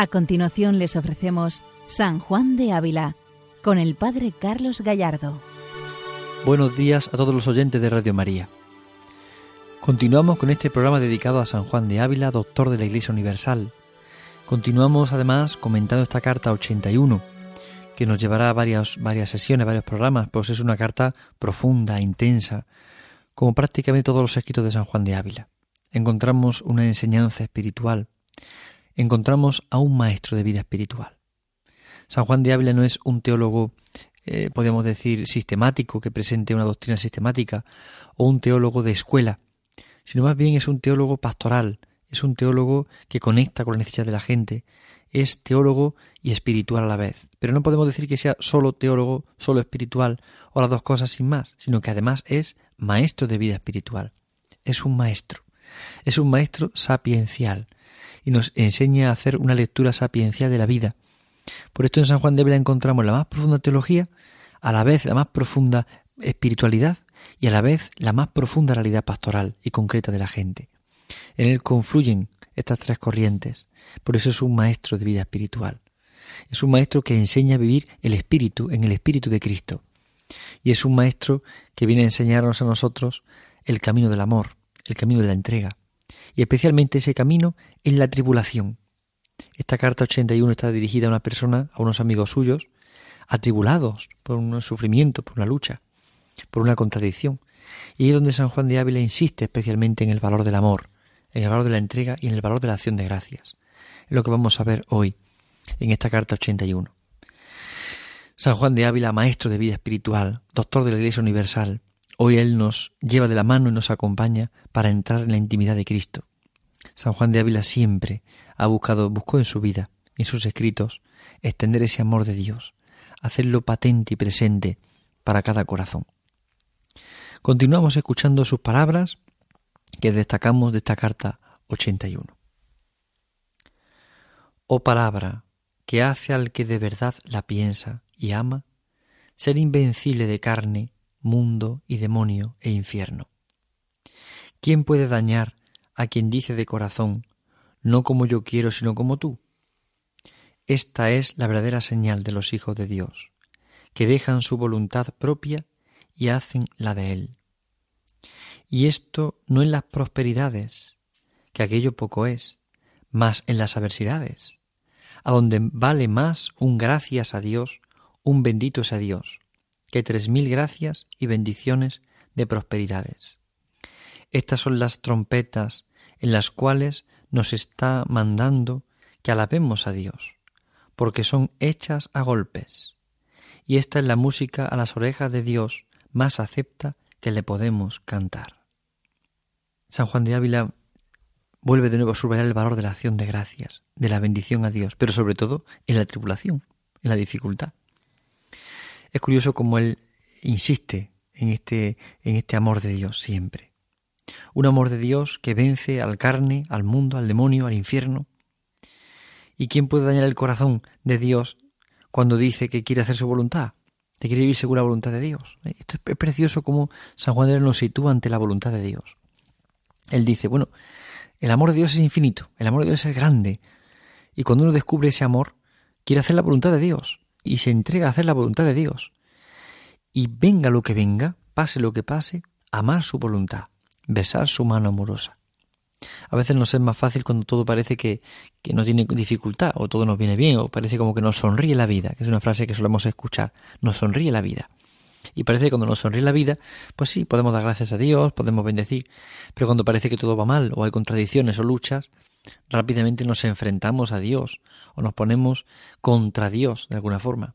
A continuación les ofrecemos San Juan de Ávila con el Padre Carlos Gallardo. Buenos días a todos los oyentes de Radio María. Continuamos con este programa dedicado a San Juan de Ávila, doctor de la Iglesia Universal. Continuamos además comentando esta carta 81, que nos llevará a varias, varias sesiones, varios programas, pues es una carta profunda, intensa, como prácticamente todos los escritos de San Juan de Ávila. Encontramos una enseñanza espiritual, encontramos a un maestro de vida espiritual. San Juan de Ávila no es un teólogo, eh, podemos decir, sistemático, que presente una doctrina sistemática, o un teólogo de escuela, sino más bien es un teólogo pastoral, es un teólogo que conecta con la necesidad de la gente, es teólogo y espiritual a la vez. Pero no podemos decir que sea solo teólogo, solo espiritual, o las dos cosas sin más, sino que además es maestro de vida espiritual. Es un maestro, es un maestro sapiencial, y nos enseña a hacer una lectura sapiencial de la vida. Por esto en San Juan de Ávila encontramos la más profunda teología, a la vez la más profunda espiritualidad y a la vez la más profunda realidad pastoral y concreta de la gente. En él confluyen estas tres corrientes. Por eso es un maestro de vida espiritual. Es un maestro que enseña a vivir el espíritu en el espíritu de Cristo. Y es un maestro que viene a enseñarnos a nosotros el camino del amor, el camino de la entrega, y especialmente ese camino en la tribulación. Esta carta 81 está dirigida a una persona, a unos amigos suyos, atribulados por un sufrimiento, por una lucha, por una contradicción. Y es donde San Juan de Ávila insiste especialmente en el valor del amor, en el valor de la entrega y en el valor de la acción de gracias. Es lo que vamos a ver hoy en esta carta 81. San Juan de Ávila, maestro de vida espiritual, doctor de la Iglesia Universal, Hoy Él nos lleva de la mano y nos acompaña para entrar en la intimidad de Cristo. San Juan de Ávila siempre ha buscado, buscó en su vida, en sus escritos, extender ese amor de Dios, hacerlo patente y presente para cada corazón. Continuamos escuchando sus palabras que destacamos de esta carta 81. Oh palabra que hace al que de verdad la piensa y ama, ser invencible de carne mundo y demonio e infierno. ¿Quién puede dañar a quien dice de corazón, no como yo quiero, sino como tú? Esta es la verdadera señal de los hijos de Dios, que dejan su voluntad propia y hacen la de Él. Y esto no en las prosperidades, que aquello poco es, más en las adversidades, a donde vale más un gracias a Dios, un bendito sea Dios, que tres mil gracias y bendiciones de prosperidades. Estas son las trompetas en las cuales nos está mandando que alabemos a Dios, porque son hechas a golpes. Y esta es la música a las orejas de Dios más acepta que le podemos cantar. San Juan de Ávila vuelve de nuevo a subrayar el valor de la acción de gracias, de la bendición a Dios, pero sobre todo en la tribulación, en la dificultad. Es curioso cómo él insiste en este, en este amor de Dios siempre. Un amor de Dios que vence al carne, al mundo, al demonio, al infierno. ¿Y quién puede dañar el corazón de Dios cuando dice que quiere hacer su voluntad? Que quiere vivir según la voluntad de Dios. Esto es precioso como San Juan de Dios nos sitúa ante la voluntad de Dios. Él dice, bueno, el amor de Dios es infinito, el amor de Dios es grande. Y cuando uno descubre ese amor, quiere hacer la voluntad de Dios y se entrega a hacer la voluntad de Dios. Y venga lo que venga, pase lo que pase, amar su voluntad, besar su mano amorosa. A veces nos es más fácil cuando todo parece que, que no tiene dificultad, o todo nos viene bien, o parece como que nos sonríe la vida, que es una frase que solemos escuchar, nos sonríe la vida. Y parece que cuando nos sonríe la vida, pues sí, podemos dar gracias a Dios, podemos bendecir, pero cuando parece que todo va mal, o hay contradicciones o luchas, rápidamente nos enfrentamos a Dios o nos ponemos contra Dios de alguna forma.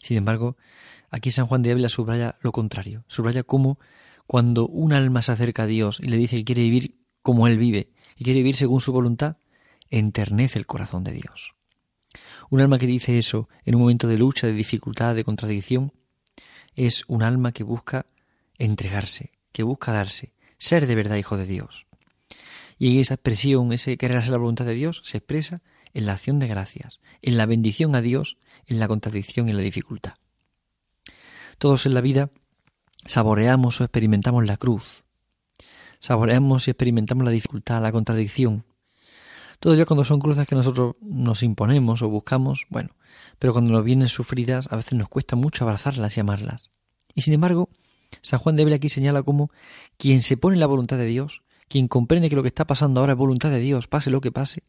Sin embargo, aquí San Juan de Ávila subraya lo contrario, subraya cómo cuando un alma se acerca a Dios y le dice que quiere vivir como Él vive y quiere vivir según su voluntad, enternece el corazón de Dios. Un alma que dice eso en un momento de lucha, de dificultad, de contradicción, es un alma que busca entregarse, que busca darse, ser de verdad hijo de Dios. Y esa expresión, ese querer hacer la voluntad de Dios, se expresa en la acción de gracias, en la bendición a Dios, en la contradicción y la dificultad. Todos en la vida saboreamos o experimentamos la cruz, saboreamos y experimentamos la dificultad, la contradicción. Todavía cuando son cruces que nosotros nos imponemos o buscamos, bueno, pero cuando nos vienen sufridas a veces nos cuesta mucho abrazarlas y amarlas. Y sin embargo, San Juan de Ávila aquí señala como quien se pone en la voluntad de Dios, quien comprende que lo que está pasando ahora es voluntad de Dios, pase lo que pase,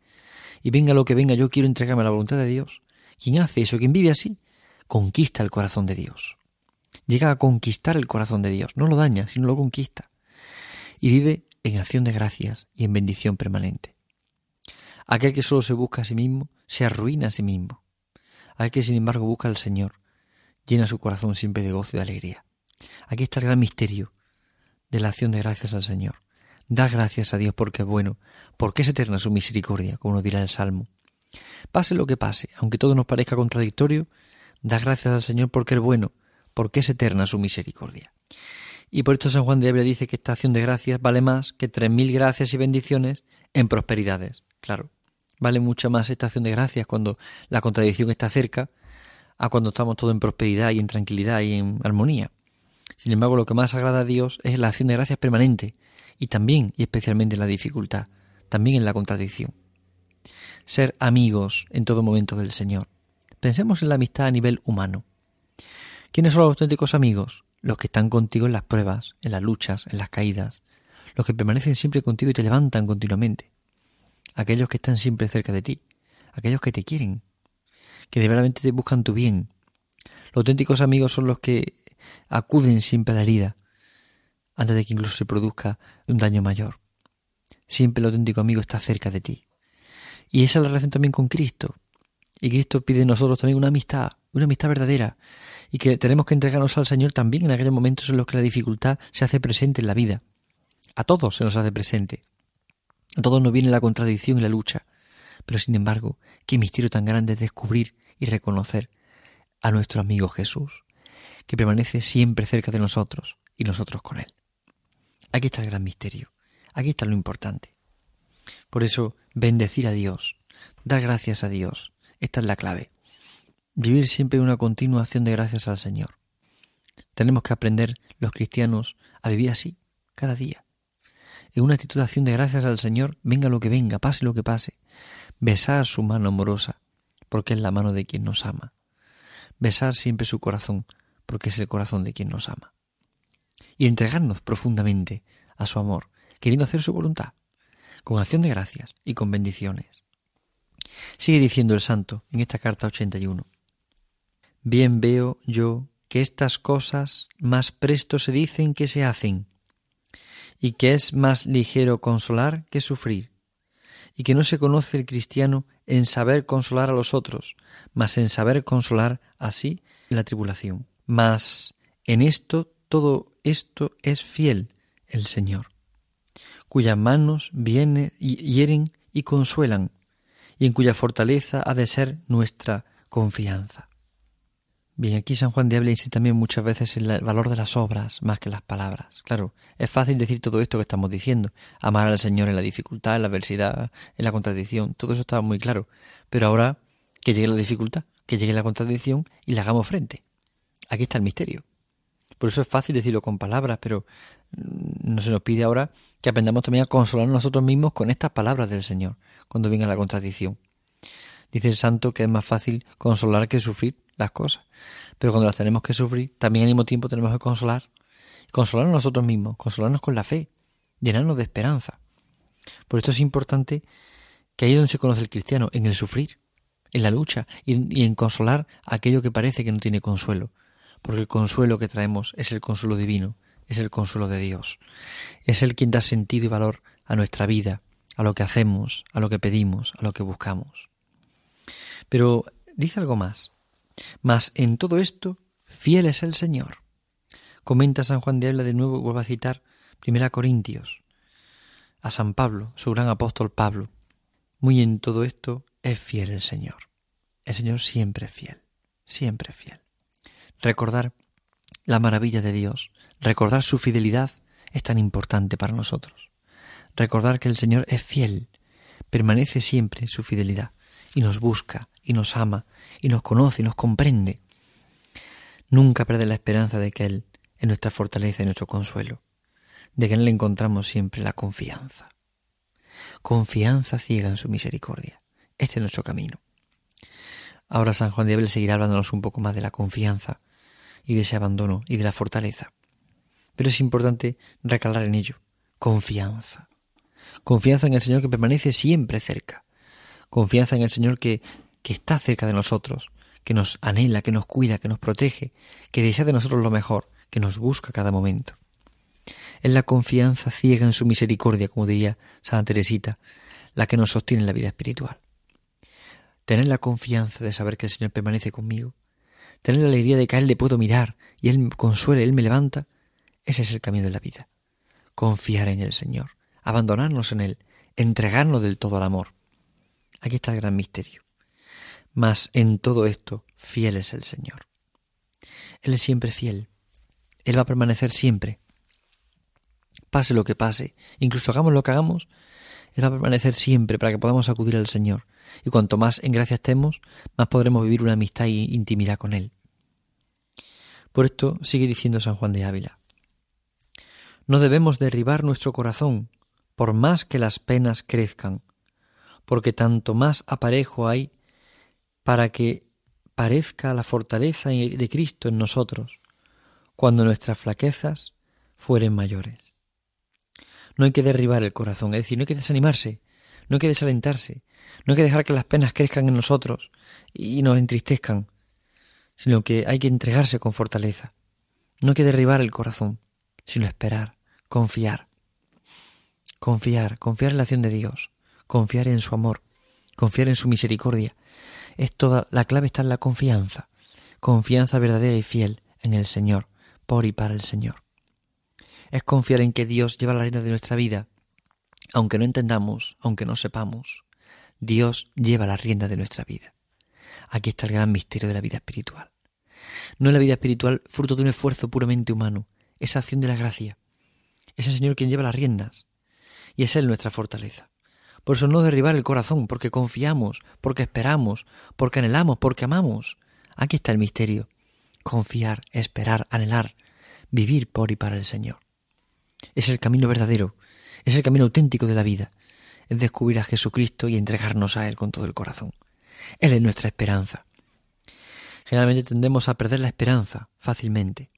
y venga lo que venga, yo quiero entregarme a la voluntad de Dios. Quien hace eso, quien vive así, conquista el corazón de Dios. Llega a conquistar el corazón de Dios, no lo daña, sino lo conquista. Y vive en acción de gracias y en bendición permanente. Aquel que solo se busca a sí mismo, se arruina a sí mismo. Aquel que sin embargo busca al Señor, llena su corazón siempre de gozo y de alegría. Aquí está el gran misterio de la acción de gracias al Señor. Dar gracias a Dios porque es bueno, porque es eterna su misericordia, como nos dirá el Salmo. Pase lo que pase, aunque todo nos parezca contradictorio, da gracias al Señor porque es bueno, porque es eterna su misericordia. Y por esto San Juan de Ávila dice que esta acción de gracias vale más que tres mil gracias y bendiciones en prosperidades. Claro, vale mucho más esta acción de gracias cuando la contradicción está cerca a cuando estamos todos en prosperidad y en tranquilidad y en armonía. Sin embargo, lo que más agrada a Dios es la acción de gracias permanente, y también y especialmente en la dificultad, también en la contradicción. Ser amigos en todo momento del Señor. Pensemos en la amistad a nivel humano. ¿Quiénes son los auténticos amigos? Los que están contigo en las pruebas, en las luchas, en las caídas, los que permanecen siempre contigo y te levantan continuamente, aquellos que están siempre cerca de ti, aquellos que te quieren, que de verdad te buscan tu bien. Los auténticos amigos son los que acuden siempre a la herida, antes de que incluso se produzca un daño mayor. Siempre el auténtico amigo está cerca de ti. Y esa es la relación también con Cristo. Y Cristo pide de nosotros también una amistad, una amistad verdadera. Y que tenemos que entregarnos al Señor también en aquellos momentos en los que la dificultad se hace presente en la vida. A todos se nos hace presente. A todos nos viene la contradicción y la lucha. Pero sin embargo, qué misterio tan grande es descubrir y reconocer a nuestro amigo Jesús, que permanece siempre cerca de nosotros y nosotros con él. Aquí está el gran misterio. Aquí está lo importante. Por eso, bendecir a Dios, dar gracias a Dios, esta es la clave. Vivir siempre una continua acción de gracias al Señor. Tenemos que aprender los cristianos a vivir así, cada día. En una actitud de acción de gracias al Señor, venga lo que venga, pase lo que pase. Besar su mano amorosa, porque es la mano de quien nos ama. Besar siempre su corazón, porque es el corazón de quien nos ama y entregarnos profundamente a su amor, queriendo hacer su voluntad, con acción de gracias y con bendiciones. Sigue diciendo el santo en esta carta 81. Bien veo yo que estas cosas más presto se dicen que se hacen, y que es más ligero consolar que sufrir, y que no se conoce el cristiano en saber consolar a los otros, mas en saber consolar así la tribulación. Mas en esto todo esto es fiel el Señor, cuyas manos vienen y hieren y consuelan, y en cuya fortaleza ha de ser nuestra confianza. Bien, aquí San Juan de Ávila insiste también muchas veces en el valor de las obras más que las palabras. Claro, es fácil decir todo esto que estamos diciendo, amar al Señor en la dificultad, en la adversidad, en la contradicción, todo eso estaba muy claro. Pero ahora que llegue la dificultad, que llegue la contradicción y le hagamos frente. Aquí está el misterio. Por eso es fácil decirlo con palabras, pero mm, no se nos pide ahora que aprendamos también a consolar nosotros mismos con estas palabras del Señor, cuando venga la contradicción. Dice el santo que es más fácil consolar que sufrir las cosas. Pero cuando las tenemos que sufrir, también al mismo tiempo tenemos que consolar. Consolarnos nosotros mismos, consolarnos con la fe, llenarnos de esperanza. Por esto es importante que ahí es donde se conoce el cristiano, en el sufrir, en la lucha y, y en consolar aquello que parece que no tiene consuelo porque el consuelo que traemos es el consuelo divino, es el consuelo de Dios. Es el quien da sentido y valor a nuestra vida, a lo que hacemos, a lo que pedimos, a lo que buscamos. Pero dice algo más. Mas en todo esto, fiel es el Señor. Comenta San Juan de Ávila de nuevo, vuelvo a citar Primera Corintios, a San Pablo, su gran apóstol Pablo. Muy en todo esto es fiel el Señor. El Señor siempre es fiel, siempre es fiel. Recordar la maravilla de Dios, recordar su fidelidad es tan importante para nosotros. Recordar que el Señor es fiel, permanece siempre su fidelidad y nos busca y nos ama y nos conoce y nos comprende. Nunca perder la esperanza de que Él es nuestra fortaleza y nuestro consuelo, de que en Él encontramos siempre la confianza. confianza ciega en su misericordia. Este es nuestro camino. Ahora San Juan de Abel seguirá hablándonos un poco más de la confianza y de ese abandono y de la fortaleza. Pero es importante recalar en ello. Confianza. Confianza en el Señor que permanece siempre cerca. Confianza en el Señor que, que está cerca de nosotros, que nos anhela, que nos cuida, que nos protege, que desea de nosotros lo mejor, que nos busca cada momento. Es la confianza ciega en su misericordia, como diría Santa Teresita, la que nos sostiene en la vida espiritual. Tener la confianza de saber que el Señor permanece conmigo, tener la alegría de que a Él le puedo mirar y Él me consuela, Él me levanta, ese es el camino de la vida. Confiar en el Señor, abandonarnos en Él, entregarnos del todo al amor. Aquí está el gran misterio. Mas en todo esto, fiel es el Señor. Él es siempre fiel. Él va a permanecer siempre. Pase lo que pase, incluso hagamos lo que hagamos, Él va a permanecer siempre para que podamos acudir al Señor. Y cuanto más en gracia estemos, más podremos vivir una amistad e intimidad con Él. Por esto sigue diciendo San Juan de Ávila. No debemos derribar nuestro corazón, por más que las penas crezcan, porque tanto más aparejo hay para que parezca la fortaleza de Cristo en nosotros, cuando nuestras flaquezas fueren mayores. No hay que derribar el corazón, es decir, no hay que desanimarse, no hay que desalentarse, no hay que dejar que las penas crezcan en nosotros y nos entristezcan, sino que hay que entregarse con fortaleza. No hay que derribar el corazón, sino esperar, confiar. Confiar, confiar en la acción de Dios, confiar en su amor, confiar en su misericordia. Es toda la clave está en la confianza, confianza verdadera y fiel en el Señor, por y para el Señor. Es confiar en que Dios lleva la reina de nuestra vida, aunque no entendamos, aunque no sepamos. Dios lleva la rienda de nuestra vida. Aquí está el gran misterio de la vida espiritual. No es la vida espiritual fruto de un esfuerzo puramente humano, esa acción de la gracia. Es el Señor quien lleva las riendas, y es Él nuestra fortaleza. Por eso no derribar el corazón, porque confiamos, porque esperamos, porque anhelamos, porque amamos. Aquí está el misterio. Confiar, esperar, anhelar, vivir por y para el Señor. Es el camino verdadero, es el camino auténtico de la vida, es descubrir a Jesucristo y entregarnos a Él con todo el corazón. Él es nuestra esperanza. Generalmente tendemos a perder la esperanza fácilmente.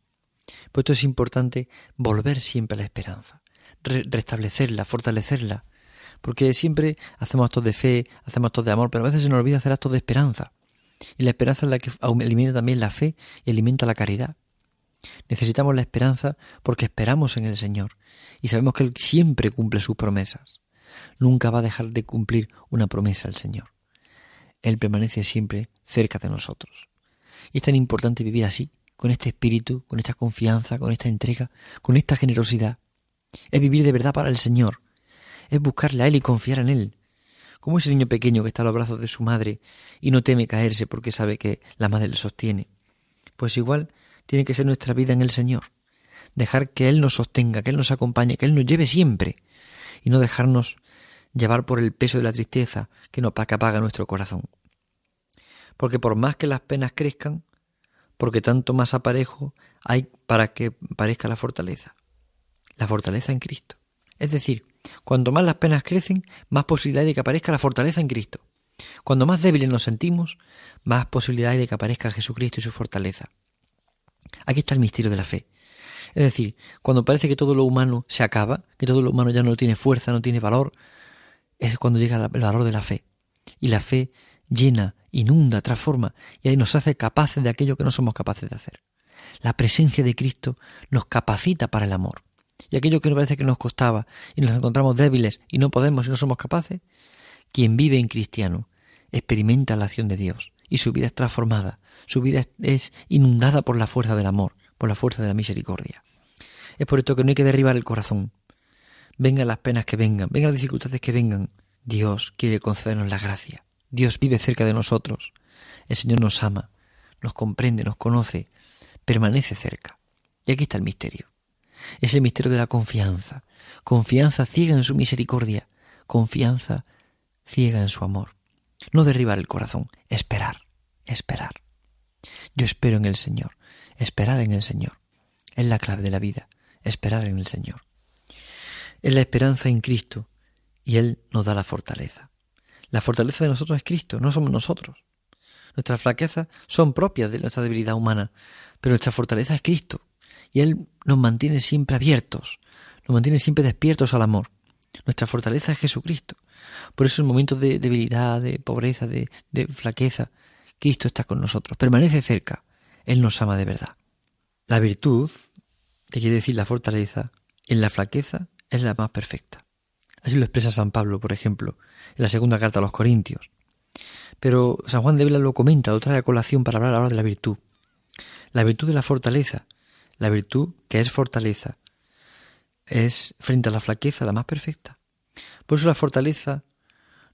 Por esto es importante volver siempre a la esperanza, restablecerla, fortalecerla, porque siempre hacemos actos de fe, hacemos actos de amor, pero a veces se nos olvida hacer actos de esperanza. Y la esperanza es la que alimenta también la fe y alimenta la caridad. Necesitamos la esperanza porque esperamos en el Señor y sabemos que Él siempre cumple sus promesas. Nunca va a dejar de cumplir una promesa el Señor. Él permanece siempre cerca de nosotros. Y es tan importante vivir así, con este espíritu, con esta confianza, con esta entrega, con esta generosidad. Es vivir de verdad para el Señor. Es buscarle a Él y confiar en Él. Como ese niño pequeño que está a los brazos de su madre y no teme caerse porque sabe que la madre le sostiene. Pues igual tiene que ser nuestra vida en el Señor. Dejar que Él nos sostenga, que Él nos acompañe, que Él nos lleve siempre y no dejarnos llevar por el peso de la tristeza que nos apaga nuestro corazón. Porque por más que las penas crezcan, porque tanto más aparejo hay para que parezca la fortaleza. La fortaleza en Cristo. Es decir, cuanto más las penas crecen, más posibilidad hay de que aparezca la fortaleza en Cristo. Cuando más débiles nos sentimos, más posibilidad hay de que aparezca Jesucristo y su fortaleza. Aquí está el misterio de la fe. Es decir, cuando parece que todo lo humano se acaba, que todo lo humano ya no tiene fuerza, no tiene valor, es cuando llega el valor de la fe. Y la fe llena, inunda, transforma y ahí nos hace capaces de aquello que no somos capaces de hacer. La presencia de Cristo nos capacita para el amor. Y aquello que nos parece que nos costaba y nos encontramos débiles y no podemos y no somos capaces, quien vive en cristiano experimenta la acción de Dios y su vida es transformada, su vida es inundada por la fuerza del amor, por la fuerza de la misericordia. Es por esto que no hay que derribar el corazón. Vengan las penas que vengan, vengan las dificultades que vengan. Dios quiere concedernos la gracia. Dios vive cerca de nosotros. El Señor nos ama, nos comprende, nos conoce, permanece cerca. Y aquí está el misterio. Es el misterio de la confianza. Confianza ciega en su misericordia. Confianza ciega en su amor. No derribar el corazón, esperar, esperar. Yo espero en el Señor, esperar en el Señor. Es la clave de la vida, esperar en el Señor. Es la esperanza en Cristo y Él nos da la fortaleza. La fortaleza de nosotros es Cristo, no somos nosotros. Nuestras flaquezas son propias de nuestra debilidad humana, pero nuestra fortaleza es Cristo. Y Él nos mantiene siempre abiertos, nos mantiene siempre despiertos al amor. Nuestra fortaleza es Jesucristo. Por eso en momentos de debilidad, de pobreza, de, de flaqueza, Cristo está con nosotros, permanece cerca. Él nos ama de verdad. La virtud, que quiere decir la fortaleza, en la flaqueza es la más perfecta. Así lo expresa San Pablo, por ejemplo, en la segunda carta a los Corintios. Pero San Juan de Vela lo comenta, lo trae a colación para hablar ahora de la virtud. La virtud de la fortaleza, la virtud que es fortaleza, es frente a la flaqueza la más perfecta. Por eso la fortaleza,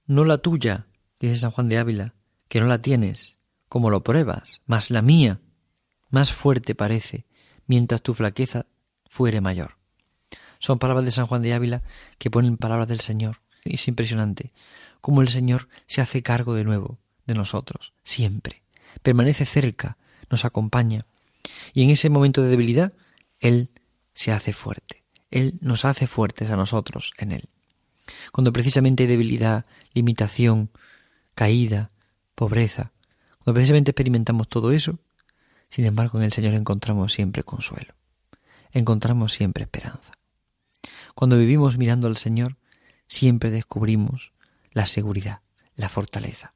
no la tuya, dice San Juan de Ávila, que no la tienes, como lo pruebas, más la mía, más fuerte parece, mientras tu flaqueza fuere mayor. Son palabras de San Juan de Ávila que ponen palabras del Señor. Es impresionante cómo el Señor se hace cargo de nuevo de nosotros, siempre. Permanece cerca, nos acompaña. Y en ese momento de debilidad, Él se hace fuerte. Él nos hace fuertes a nosotros en Él. Cuando precisamente hay debilidad, limitación, caída, pobreza, cuando precisamente experimentamos todo eso, sin embargo en el Señor encontramos siempre consuelo, encontramos siempre esperanza. Cuando vivimos mirando al Señor, siempre descubrimos la seguridad, la fortaleza.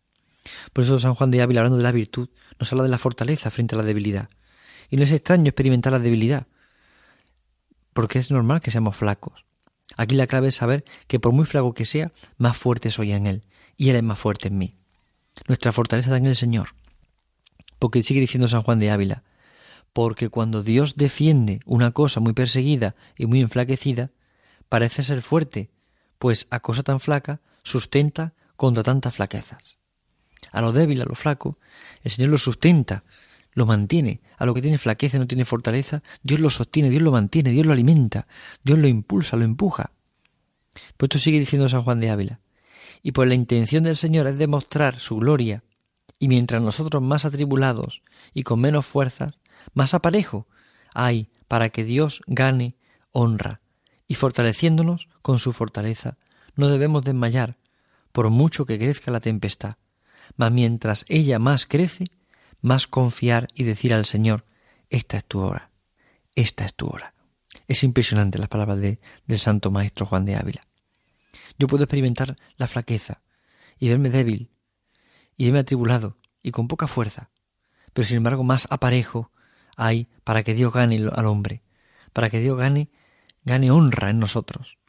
Por eso San Juan de Ávila, hablando de la virtud, nos habla de la fortaleza frente a la debilidad. Y no es extraño experimentar la debilidad, porque es normal que seamos flacos. Aquí la clave es saber que por muy flaco que sea, más fuerte soy en Él, y Él es más fuerte en mí. Nuestra fortaleza está en el Señor. Porque sigue diciendo San Juan de Ávila, porque cuando Dios defiende una cosa muy perseguida y muy enflaquecida, parece ser fuerte, pues a cosa tan flaca sustenta contra tantas flaquezas. A lo débil, a lo flaco, el Señor lo sustenta, lo mantiene. A lo que tiene flaqueza, no tiene fortaleza, Dios lo sostiene, Dios lo mantiene, Dios lo alimenta, Dios lo impulsa, lo empuja. Pues esto sigue diciendo San Juan de Ávila. Y pues la intención del Señor es demostrar su gloria, y mientras nosotros más atribulados y con menos fuerzas, más aparejo hay para que Dios gane honra, y fortaleciéndonos con su fortaleza, no debemos desmayar, por mucho que crezca la tempestad, mas mientras ella más crece, más confiar y decir al Señor, esta es tu hora, esta es tu hora. Es impresionante las palabras de, del Santo Maestro Juan de Ávila. Yo puedo experimentar la flaqueza y verme débil y verme atribulado y con poca fuerza, pero sin embargo más aparejo hay para que Dios gane al hombre, para que Dios gane gane honra en nosotros.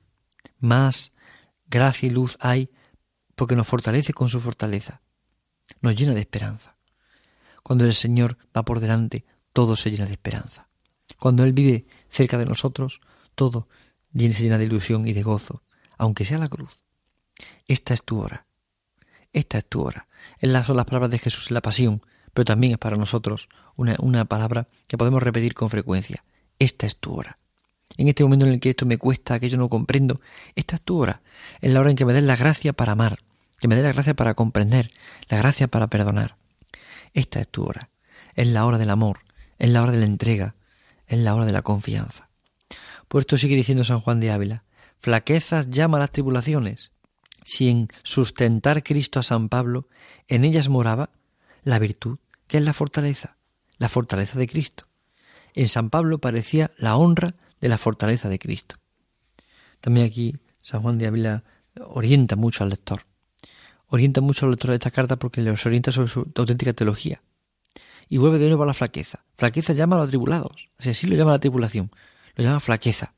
Más gracia y luz hay porque nos fortalece con su fortaleza, nos llena de esperanza. Cuando el Señor va por delante, todo se llena de esperanza. Cuando Él vive cerca de nosotros, todo se llena de ilusión y de gozo, aunque sea la cruz. Esta es tu hora. Esta es tu hora. Estas son las palabras de Jesús en la pasión, pero también es para nosotros una, una palabra que podemos repetir con frecuencia. Esta es tu hora en este momento en el que esto me cuesta, que yo no comprendo, esta es tu hora. Es la hora en que me des la gracia para amar, que me des la gracia para comprender, la gracia para perdonar. Esta es tu hora. Es la hora del amor, es la hora de la entrega, es la hora de la confianza. Por esto sigue diciendo San Juan de Ávila, flaquezas llama las tribulaciones. Si en sustentar Cristo a San Pablo, en ellas moraba la virtud, que es la fortaleza, la fortaleza de Cristo. En San Pablo parecía la honra de la fortaleza de Cristo. También aquí San Juan de Ávila orienta mucho al lector. Orienta mucho al lector de esta carta porque les orienta sobre su auténtica teología. Y vuelve de nuevo a la flaqueza. Flaqueza llama a los atribulados. Así, sí lo llama la tribulación. Lo llama flaqueza.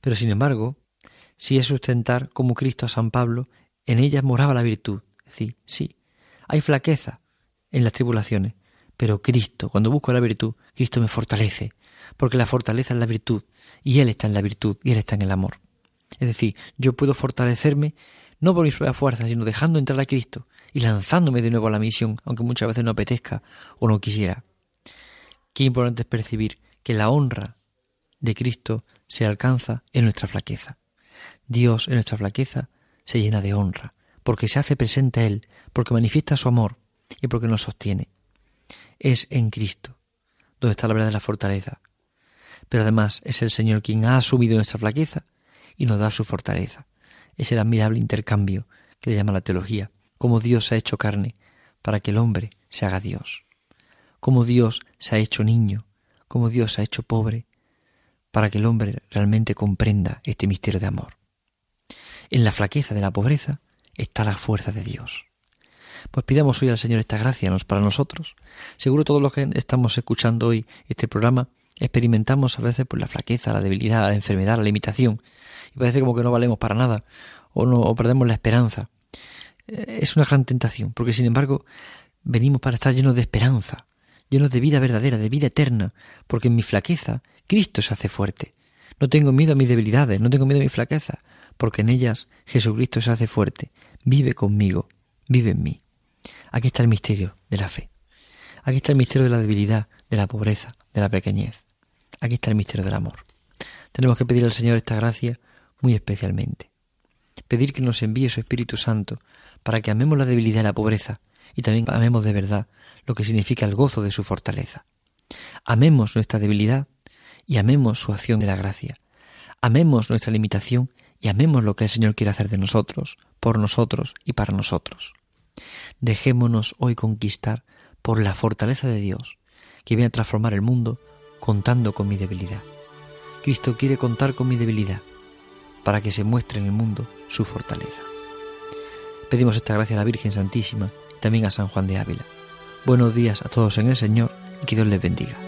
Pero sin embargo, si es sustentar como Cristo a San Pablo, en ella moraba la virtud. Es decir, sí, hay flaqueza en las tribulaciones, pero Cristo, cuando busco la virtud, Cristo me fortalece, porque la fortaleza es la virtud, y Él está en la virtud, y Él está en el amor. Es decir, yo puedo fortalecerme no por mis propias fuerzas, sino dejando entrar a Cristo y lanzándome de nuevo a la misión, aunque muchas veces no apetezca o no quisiera. Qué importante es percibir que la honra de Cristo se alcanza en nuestra flaqueza. Dios en nuestra flaqueza se llena de honra, porque se hace presente a Él, porque manifiesta su amor y porque nos sostiene. Es en Cristo donde está la verdad de la fortaleza, pero además es el Señor quien ha asumido nuestra flaqueza y nos da su fortaleza. es el admirable intercambio que le llama la teología, cómo Dios se ha hecho carne para que el hombre se haga Dios, cómo Dios se ha hecho niño, cómo Dios se ha hecho pobre, para que el hombre realmente comprenda este misterio de amor. En la flaqueza de la pobreza está la fuerza de Dios. Pues pidamos hoy al Señor esta gracia nos para nosotros. Seguro todos los que estamos escuchando hoy este programa experimentamos a veces por la flaqueza, la debilidad, la enfermedad, la limitación y parece como que no valemos para nada o no o perdemos la esperanza. Eh, es una gran tentación, porque sin embargo venimos para estar llenos de esperanza, llenos de vida verdadera, de vida eterna, porque en mi flaqueza Cristo se hace fuerte. No tengo miedo a mis debilidades, no tengo miedo a mi flaqueza, porque en ellas Jesucristo se hace fuerte, vive conmigo, vive en mí. Aquí está el misterio de la fe. Aquí está el misterio de la debilidad, de la pobreza, de la pequeñez. Aquí está el misterio del amor. Tenemos que pedir al Señor esta gracia muy especialmente. Pedir que nos envíe su Espíritu Santo para que amemos la debilidad y la pobreza y también amemos de verdad lo que significa el gozo de su fortaleza. Amemos nuestra debilidad y amemos su acción de la gracia. Amemos nuestra limitación y amemos lo que el Señor quiere hacer de nosotros, por nosotros y para nosotros. Dejémonos hoy conquistar por la fortaleza de Dios, que viene a transformar el mundo contando con mi debilidad. Cristo quiere contar con mi debilidad para que se muestre en el mundo su fortaleza. Pedimos esta gracia a la Virgen Santísima y también a San Juan de Ávila. Buenos días a todos en el Señor y que Dios les bendiga.